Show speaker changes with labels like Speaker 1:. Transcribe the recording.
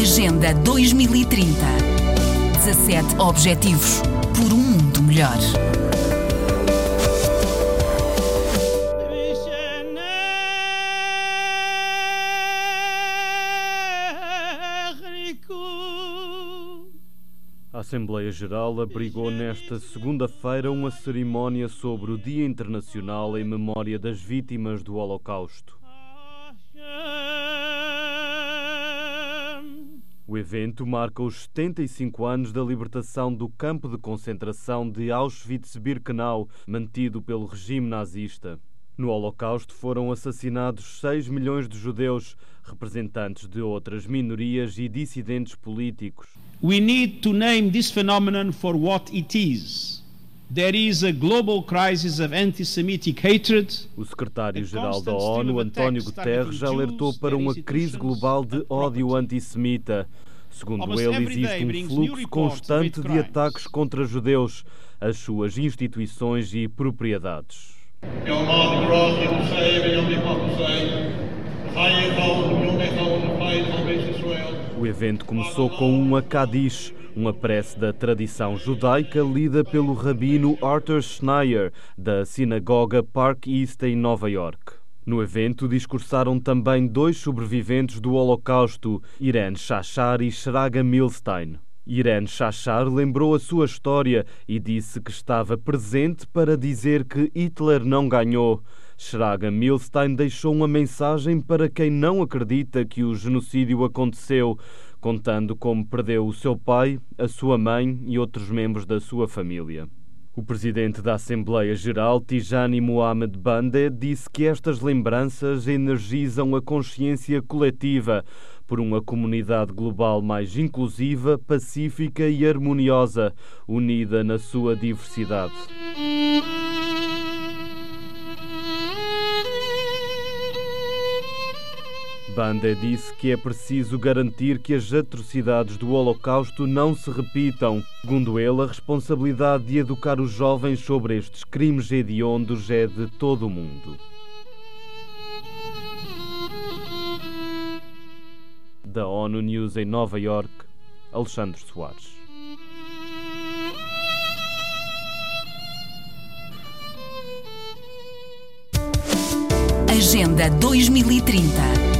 Speaker 1: Agenda 2030. 17 Objetivos por um mundo melhor.
Speaker 2: A Assembleia Geral abrigou nesta segunda-feira uma cerimónia sobre o Dia Internacional em memória das vítimas do Holocausto. O evento marca os 75 anos da libertação do campo de concentração de Auschwitz-Birkenau, mantido pelo regime nazista. No Holocausto foram assassinados 6 milhões de judeus, representantes de outras minorias e dissidentes políticos.
Speaker 3: We need to name this phenomenon for what it is. There is a global crisis of anti-Semitic hatred.
Speaker 2: O secretário-geral da ONU, António Guterres, alertou para uma crise global de ódio antissemita. Segundo ele, existe um fluxo constante de ataques contra judeus, as suas instituições e propriedades. O evento começou com uma Kadish, uma prece da tradição judaica lida pelo rabino Arthur Schneier, da sinagoga Park East em Nova York. No evento discursaram também dois sobreviventes do Holocausto, Irene Shachar e Shraga Milstein. Irene Shachar lembrou a sua história e disse que estava presente para dizer que Hitler não ganhou. Shraga Milstein deixou uma mensagem para quem não acredita que o genocídio aconteceu, contando como perdeu o seu pai, a sua mãe e outros membros da sua família. O presidente da Assembleia Geral, Tijani Mohamed Bande, disse que estas lembranças energizam a consciência coletiva por uma comunidade global mais inclusiva, pacífica e harmoniosa, unida na sua diversidade. Banda disse que é preciso garantir que as atrocidades do Holocausto não se repitam. Segundo ele, a responsabilidade de educar os jovens sobre estes crimes hediondos é de todo o mundo. Da ONU News em Nova York, Alexandre Soares.
Speaker 1: Agenda 2030.